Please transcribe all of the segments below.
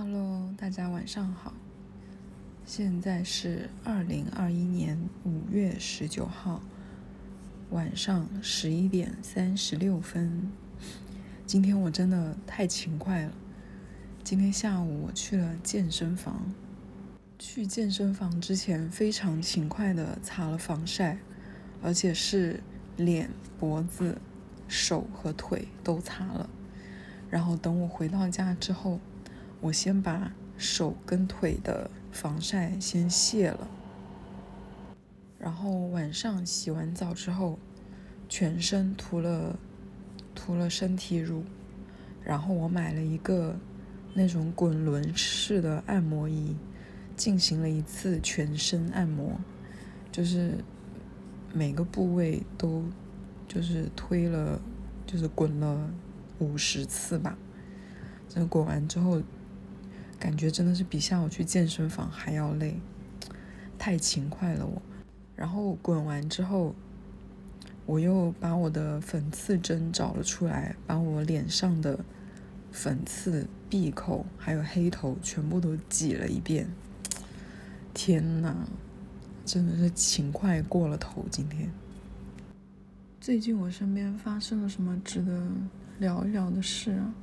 Hello，大家晚上好。现在是二零二一年五月十九号晚上十一点三十六分。今天我真的太勤快了。今天下午我去了健身房。去健身房之前非常勤快的擦了防晒，而且是脸、脖子、手和腿都擦了。然后等我回到家之后。我先把手跟腿的防晒先卸了，然后晚上洗完澡之后，全身涂了涂了身体乳，然后我买了一个那种滚轮式的按摩仪，进行了一次全身按摩，就是每个部位都就是推了，就是滚了五十次吧，这滚完之后。感觉真的是比下午去健身房还要累，太勤快了我。然后滚完之后，我又把我的粉刺针找了出来，把我脸上的粉刺、闭口还有黑头全部都挤了一遍。天呐，真的是勤快过了头今天。最近我身边发生了什么值得聊一聊的事啊？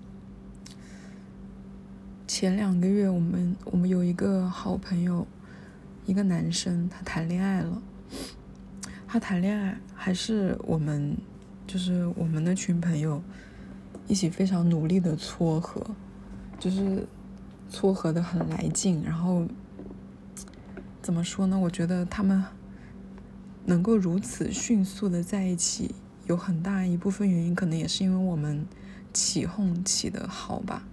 前两个月，我们我们有一个好朋友，一个男生，他谈恋爱了。他谈恋爱还是我们，就是我们那群朋友一起非常努力的撮合，就是撮合的很来劲。然后怎么说呢？我觉得他们能够如此迅速的在一起，有很大一部分原因，可能也是因为我们起哄起的好吧。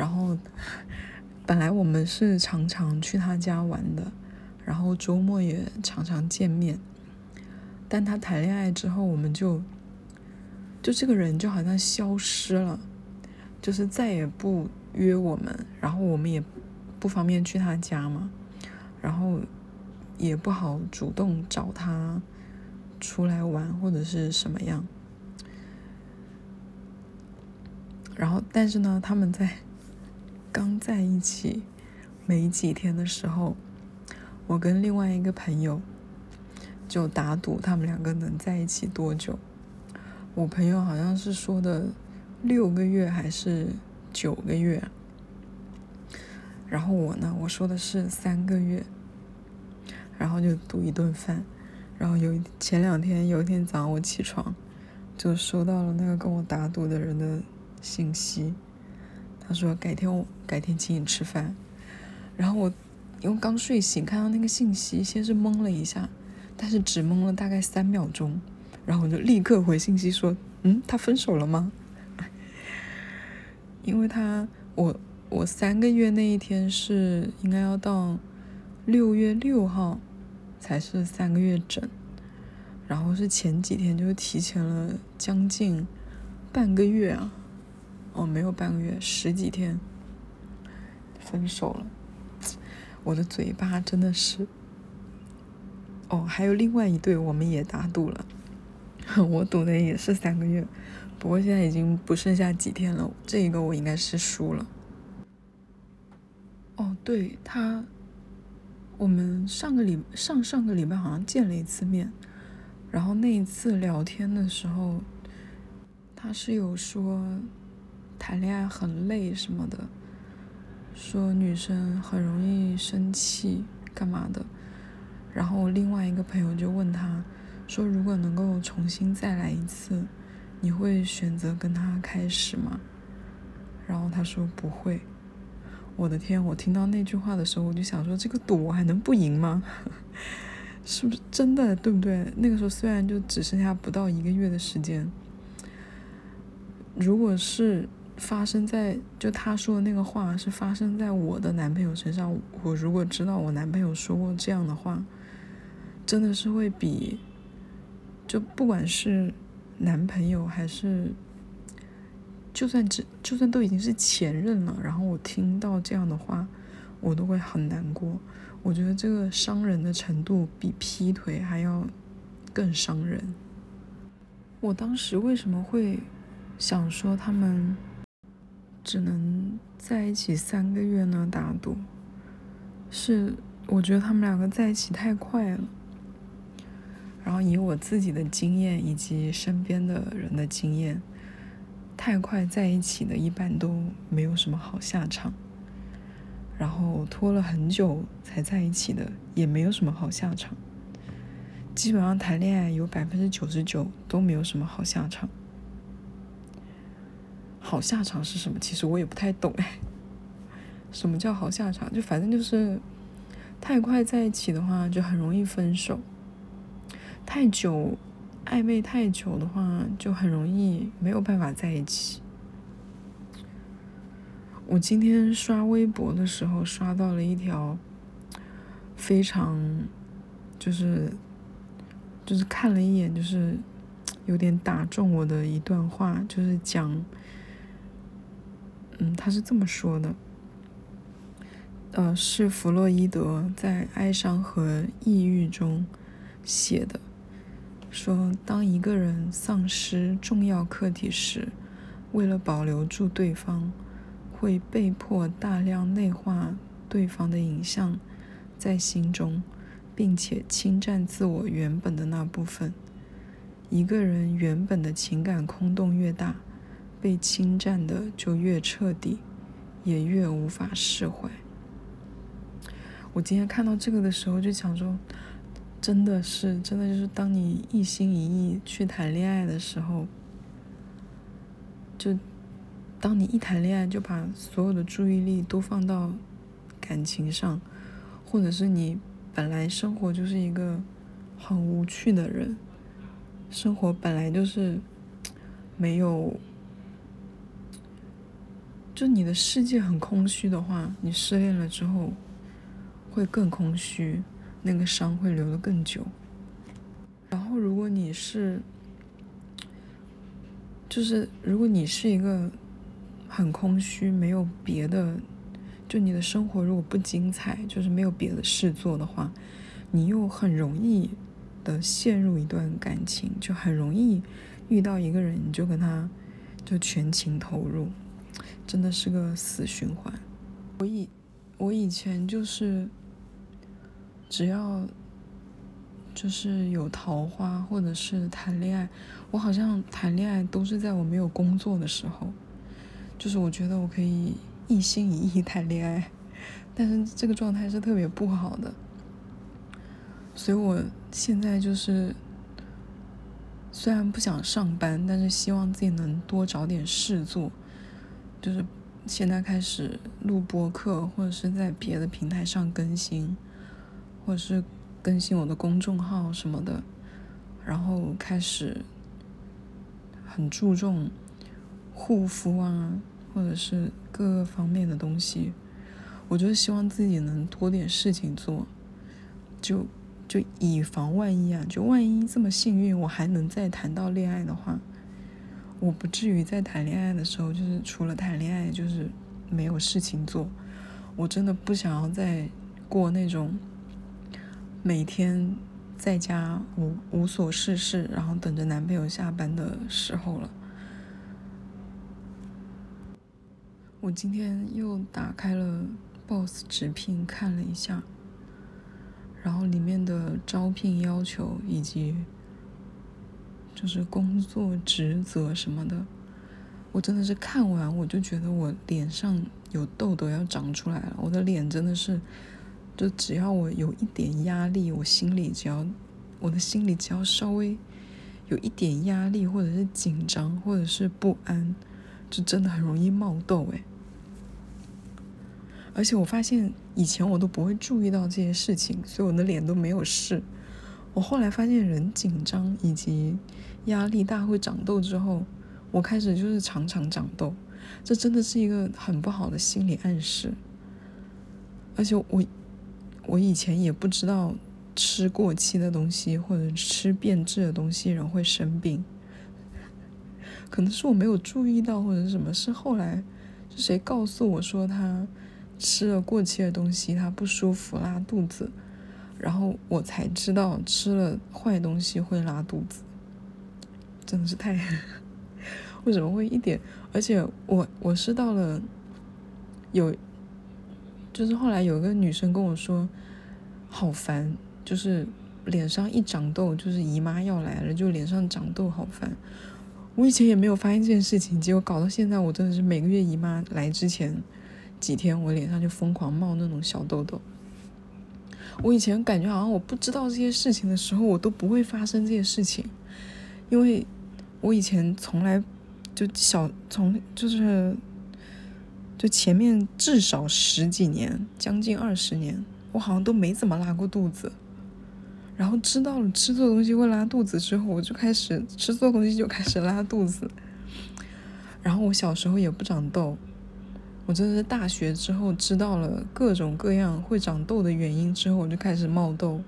然后，本来我们是常常去他家玩的，然后周末也常常见面。但他谈恋爱之后，我们就就这个人就好像消失了，就是再也不约我们，然后我们也不方便去他家嘛，然后也不好主动找他出来玩或者是什么样。然后，但是呢，他们在。刚在一起没几天的时候，我跟另外一个朋友就打赌他们两个能在一起多久。我朋友好像是说的六个月还是九个月，然后我呢，我说的是三个月，然后就赌一顿饭。然后有前两天有一天早上我起床，就收到了那个跟我打赌的人的信息。他说：“改天我改天请你吃饭。”然后我因为刚睡醒，看到那个信息，先是懵了一下，但是只懵了大概三秒钟，然后我就立刻回信息说：“嗯，他分手了吗？” 因为他我我三个月那一天是应该要到六月六号才是三个月整，然后是前几天就提前了将近半个月啊。哦，没有半个月，十几天，分手了。我的嘴巴真的是……哦，还有另外一对，我们也打赌了，我赌的也是三个月，不过现在已经不剩下几天了，这一个我应该是输了。哦，对他，我们上个礼上上个礼拜好像见了一次面，然后那一次聊天的时候，他是有说。谈恋爱很累什么的，说女生很容易生气干嘛的，然后另外一个朋友就问他，说如果能够重新再来一次，你会选择跟他开始吗？然后他说不会。我的天，我听到那句话的时候，我就想说这个赌我还能不赢吗？是不是真的？对不对？那个时候虽然就只剩下不到一个月的时间，如果是。发生在就他说的那个话是发生在我的男朋友身上。我如果知道我男朋友说过这样的话，真的是会比就不管是男朋友还是就算只就算都已经是前任了，然后我听到这样的话，我都会很难过。我觉得这个伤人的程度比劈腿还要更伤人。我当时为什么会想说他们？只能在一起三个月呢打赌，是我觉得他们两个在一起太快了。然后以我自己的经验以及身边的人的经验，太快在一起的，一般都没有什么好下场。然后拖了很久才在一起的，也没有什么好下场。基本上谈恋爱有百分之九十九都没有什么好下场。好下场是什么？其实我也不太懂哎。什么叫好下场？就反正就是太快在一起的话，就很容易分手。太久暧昧太久的话，就很容易没有办法在一起。我今天刷微博的时候，刷到了一条非常，就是就是看了一眼，就是有点打中我的一段话，就是讲，嗯，他是这么说的，呃，是弗洛伊德在《哀伤和抑郁》中写的，说当一个人丧失重要客体时，为了保留住对方。会被迫大量内化对方的影像在心中，并且侵占自我原本的那部分。一个人原本的情感空洞越大，被侵占的就越彻底，也越无法释怀。我今天看到这个的时候，就想说，真的是，真的就是当你一心一意去谈恋爱的时候，就。当你一谈恋爱就把所有的注意力都放到感情上，或者是你本来生活就是一个很无趣的人，生活本来就是没有，就你的世界很空虚的话，你失恋了之后会更空虚，那个伤会留得更久。然后如果你是，就是如果你是一个。很空虚，没有别的，就你的生活如果不精彩，就是没有别的事做的话，你又很容易的陷入一段感情，就很容易遇到一个人，你就跟他就全情投入，真的是个死循环。我以我以前就是只要就是有桃花或者是谈恋爱，我好像谈恋爱都是在我没有工作的时候。就是我觉得我可以一心一意谈恋爱，但是这个状态是特别不好的，所以我现在就是虽然不想上班，但是希望自己能多找点事做，就是现在开始录播客，或者是在别的平台上更新，或者是更新我的公众号什么的，然后开始很注重护肤啊。或者是各个方面的东西，我就是希望自己能多点事情做，就就以防万一啊！就万一这么幸运，我还能再谈到恋爱的话，我不至于在谈恋爱的时候，就是除了谈恋爱就是没有事情做。我真的不想要再过那种每天在家无无所事事，然后等着男朋友下班的时候了。我今天又打开了 Boss 直聘看了一下，然后里面的招聘要求以及就是工作职责什么的，我真的是看完我就觉得我脸上有痘痘要长出来了。我的脸真的是，就只要我有一点压力，我心里只要我的心里只要稍微有一点压力或者是紧张或者是不安，就真的很容易冒痘诶。而且我发现以前我都不会注意到这些事情，所以我的脸都没有事。我后来发现人紧张以及压力大会长痘之后，我开始就是常常长痘，这真的是一个很不好的心理暗示。而且我我以前也不知道吃过期的东西或者吃变质的东西人会生病，可能是我没有注意到或者什么，是后来是谁告诉我说他。吃了过期的东西，他不舒服拉肚子，然后我才知道吃了坏东西会拉肚子，真的是太 为什么会一点？而且我我是到了有，就是后来有一个女生跟我说，好烦，就是脸上一长痘，就是姨妈要来了，就脸上长痘好烦。我以前也没有发现这件事情，结果搞到现在，我真的是每个月姨妈来之前几天，我脸上就疯狂冒那种小痘痘。我以前感觉好像我不知道这些事情的时候，我都不会发生这些事情，因为我以前从来就小从就是就前面至少十几年，将近二十年，我好像都没怎么拉过肚子。然后知道了吃错东西会拉肚子之后，我就开始吃错东西就开始拉肚子。然后我小时候也不长痘。我真的是大学之后知道了各种各样会长痘的原因之后，我就开始冒痘，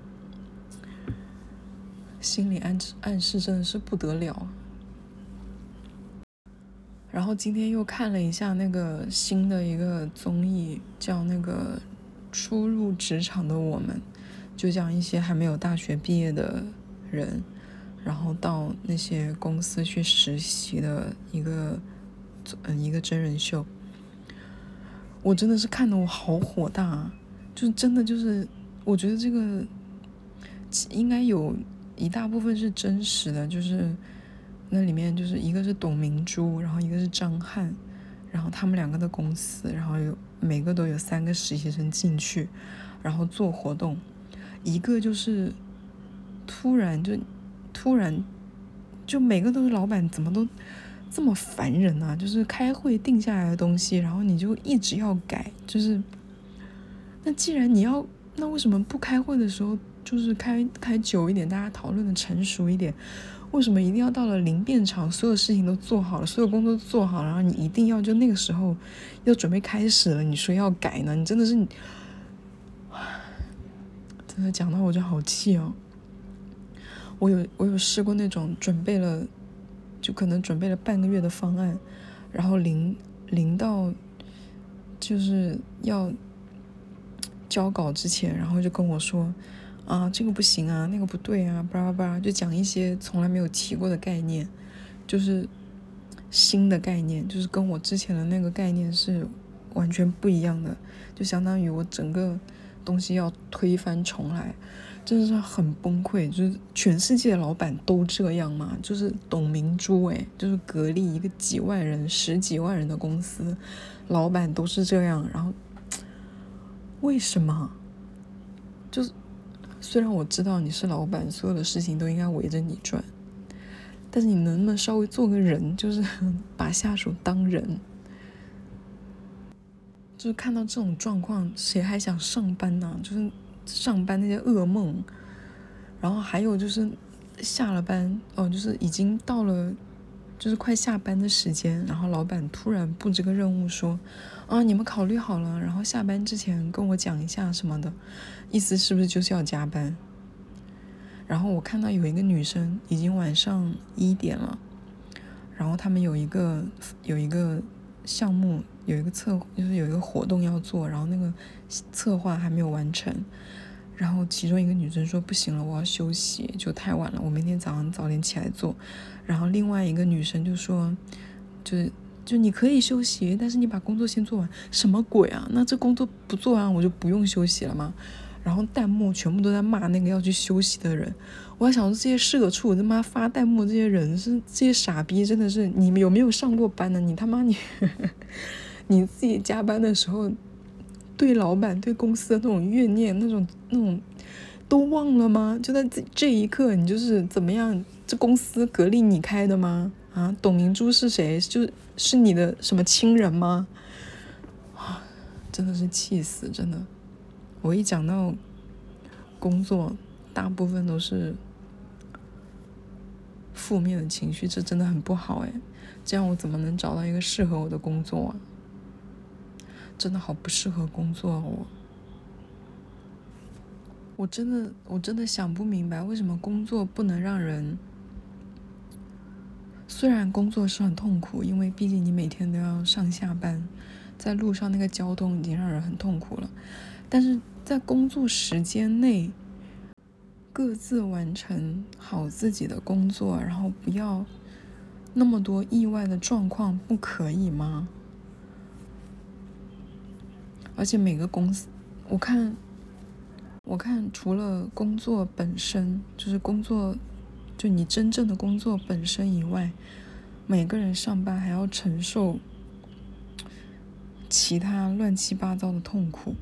心理暗示暗示真的是不得了。然后今天又看了一下那个新的一个综艺，叫那个《初入职场的我们》，就讲一些还没有大学毕业的人，然后到那些公司去实习的一个嗯一个真人秀。我真的是看得我好火大，就是真的就是，我觉得这个应该有一大部分是真实的，就是那里面就是一个是董明珠，然后一个是张翰，然后他们两个的公司，然后有每个都有三个实习生进去，然后做活动，一个就是突然就突然就每个都是老板，怎么都。这么烦人啊！就是开会定下来的东西，然后你就一直要改。就是，那既然你要，那为什么不开会的时候就是开开久一点，大家讨论的成熟一点？为什么一定要到了临变场，所有事情都做好了，所有工作做好，然后你一定要就那个时候要准备开始了，你说要改呢？你真的是，真的讲到我就好气哦！我有我有试过那种准备了。就可能准备了半个月的方案，然后临临到就是要交稿之前，然后就跟我说啊，这个不行啊，那个不对啊，巴拉巴拉，就讲一些从来没有提过的概念，就是新的概念，就是跟我之前的那个概念是完全不一样的，就相当于我整个东西要推翻重来。真的是很崩溃，就是全世界的老板都这样吗？就是董明珠，诶，就是格力一个几万人、十几万人的公司，老板都是这样。然后为什么？就是虽然我知道你是老板，所有的事情都应该围着你转，但是你能不能稍微做个人，就是把下属当人？就是看到这种状况，谁还想上班呢？就是。上班那些噩梦，然后还有就是下了班哦，就是已经到了，就是快下班的时间，然后老板突然布置个任务说，啊，你们考虑好了，然后下班之前跟我讲一下什么的，意思是不是就是要加班？然后我看到有一个女生已经晚上一点了，然后他们有一个有一个项目，有一个策，就是有一个活动要做，然后那个策划还没有完成。然后其中一个女生说不行了，我要休息，就太晚了，我明天早上早点起来做。然后另外一个女生就说，就是就你可以休息，但是你把工作先做完。什么鬼啊？那这工作不做完我就不用休息了吗？然后弹幕全部都在骂那个要去休息的人。我还想说这些社畜他妈发弹幕这些人是这些傻逼，真的是你们有没有上过班呢？你他妈你你自己加班的时候。对老板、对公司的那种怨念、那种、那种，都忘了吗？就在这这一刻，你就是怎么样？这公司格力你开的吗？啊，董明珠是谁？就是你的什么亲人吗？啊，真的是气死！真的，我一讲到工作，大部分都是负面的情绪，这真的很不好哎。这样我怎么能找到一个适合我的工作啊？真的好不适合工作，我，我真的我真的想不明白，为什么工作不能让人？虽然工作是很痛苦，因为毕竟你每天都要上下班，在路上那个交通已经让人很痛苦了，但是在工作时间内，各自完成好自己的工作，然后不要那么多意外的状况不可以吗？而且每个公司，我看，我看除了工作本身，就是工作，就你真正的工作本身以外，每个人上班还要承受其他乱七八糟的痛苦。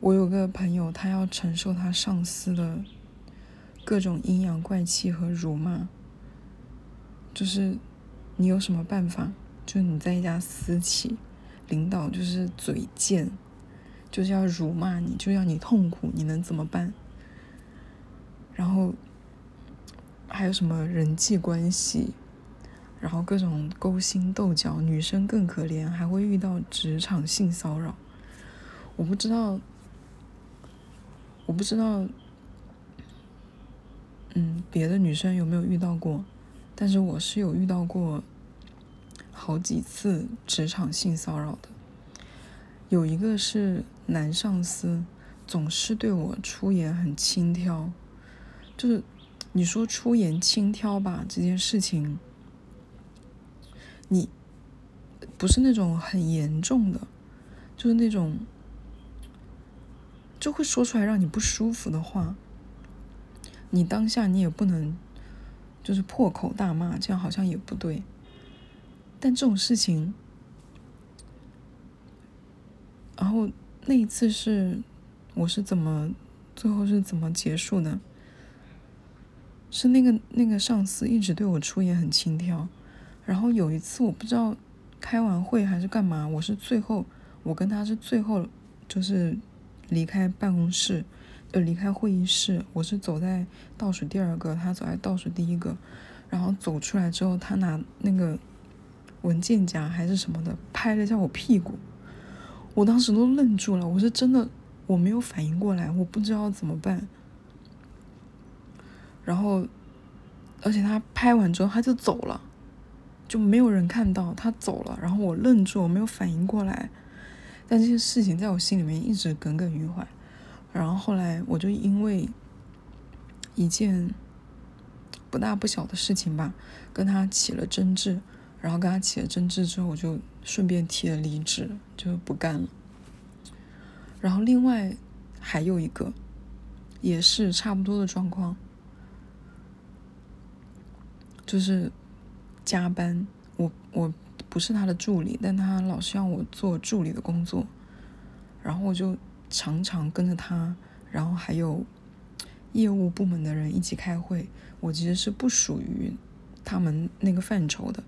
我有个朋友，他要承受他上司的各种阴阳怪气和辱骂。就是你有什么办法？就你在一家私企，领导就是嘴贱，就是要辱骂你，就要你痛苦，你能怎么办？然后还有什么人际关系，然后各种勾心斗角，女生更可怜，还会遇到职场性骚扰。我不知道，我不知道，嗯，别的女生有没有遇到过？但是我是有遇到过好几次职场性骚扰的，有一个是男上司，总是对我出言很轻佻，就是你说出言轻佻吧，这件事情，你不是那种很严重的，就是那种就会说出来让你不舒服的话，你当下你也不能。就是破口大骂，这样好像也不对。但这种事情，然后那一次是我是怎么最后是怎么结束的？是那个那个上司一直对我出言很轻佻，然后有一次我不知道开完会还是干嘛，我是最后我跟他是最后就是离开办公室。呃，离开会议室，我是走在倒数第二个，他走在倒数第一个。然后走出来之后，他拿那个文件夹还是什么的，拍了一下我屁股。我当时都愣住了，我是真的我没有反应过来，我不知道怎么办。然后，而且他拍完之后他就走了，就没有人看到他走了。然后我愣住，我没有反应过来。但这些事情在我心里面一直耿耿于怀。然后后来我就因为一件不大不小的事情吧，跟他起了争执。然后跟他起了争执之后，我就顺便提了离职，就不干了。然后另外还有一个，也是差不多的状况，就是加班。我我不是他的助理，但他老是让我做助理的工作，然后我就。常常跟着他，然后还有业务部门的人一起开会。我其实是不属于他们那个范畴的，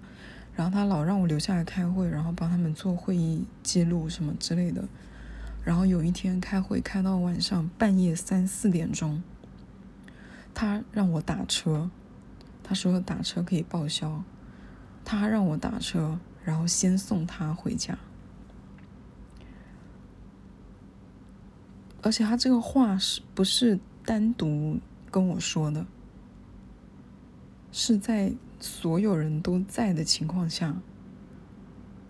然后他老让我留下来开会，然后帮他们做会议记录什么之类的。然后有一天开会开到晚上半夜三四点钟，他让我打车，他说打车可以报销，他让我打车，然后先送他回家。而且他这个话是不是单独跟我说的？是在所有人都在的情况下，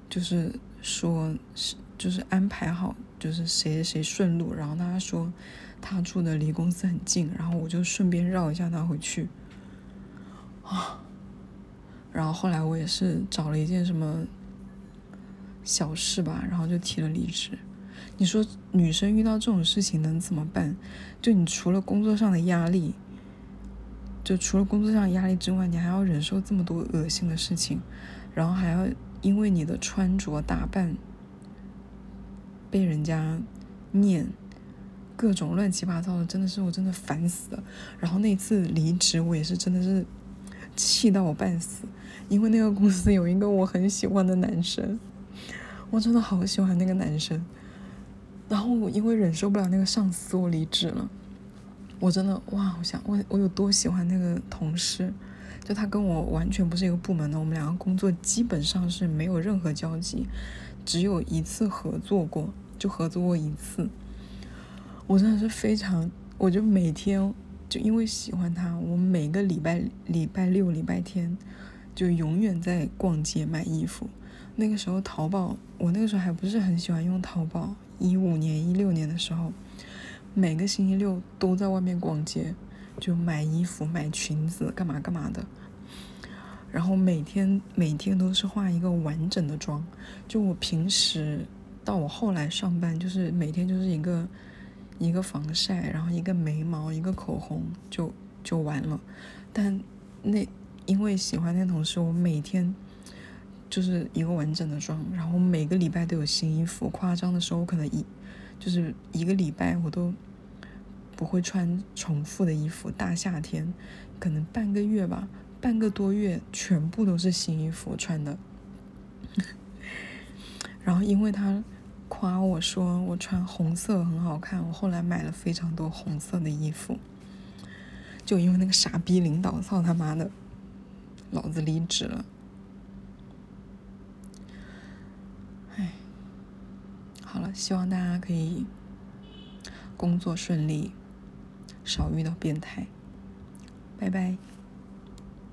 就是说，是就是安排好，就是谁谁顺路，然后他说他住的离公司很近，然后我就顺便绕一下他回去。啊，然后后来我也是找了一件什么小事吧，然后就提了离职。你说女生遇到这种事情能怎么办？就你除了工作上的压力，就除了工作上压力之外，你还要忍受这么多恶心的事情，然后还要因为你的穿着打扮被人家念各种乱七八糟的，真的是我真的烦死了。然后那次离职，我也是真的是气到我半死，因为那个公司有一个我很喜欢的男生，我真的好喜欢那个男生。然后我因为忍受不了那个上司，我离职了。我真的哇，我想我我有多喜欢那个同事，就他跟我完全不是一个部门的，我们两个工作基本上是没有任何交集，只有一次合作过，就合作过一次。我真的是非常，我就每天就因为喜欢他，我每个礼拜礼拜六、礼拜天就永远在逛街买衣服。那个时候淘宝，我那个时候还不是很喜欢用淘宝。一五年、一六年的时候，每个星期六都在外面逛街，就买衣服、买裙子，干嘛干嘛的。然后每天每天都是化一个完整的妆。就我平时到我后来上班，就是每天就是一个一个防晒，然后一个眉毛，一个口红，就就完了。但那因为喜欢那同事，我每天就是一个完整的妆，然后每个礼拜都有新衣服。夸张的时候，可能一就是一个礼拜我都不会穿重复的衣服。大夏天，可能半个月吧。半个多月，全部都是新衣服穿的。然后，因为他夸我说我穿红色很好看，我后来买了非常多红色的衣服。就因为那个傻逼领导，操他妈的，老子离职了。哎，好了，希望大家可以工作顺利，少遇到变态。拜拜。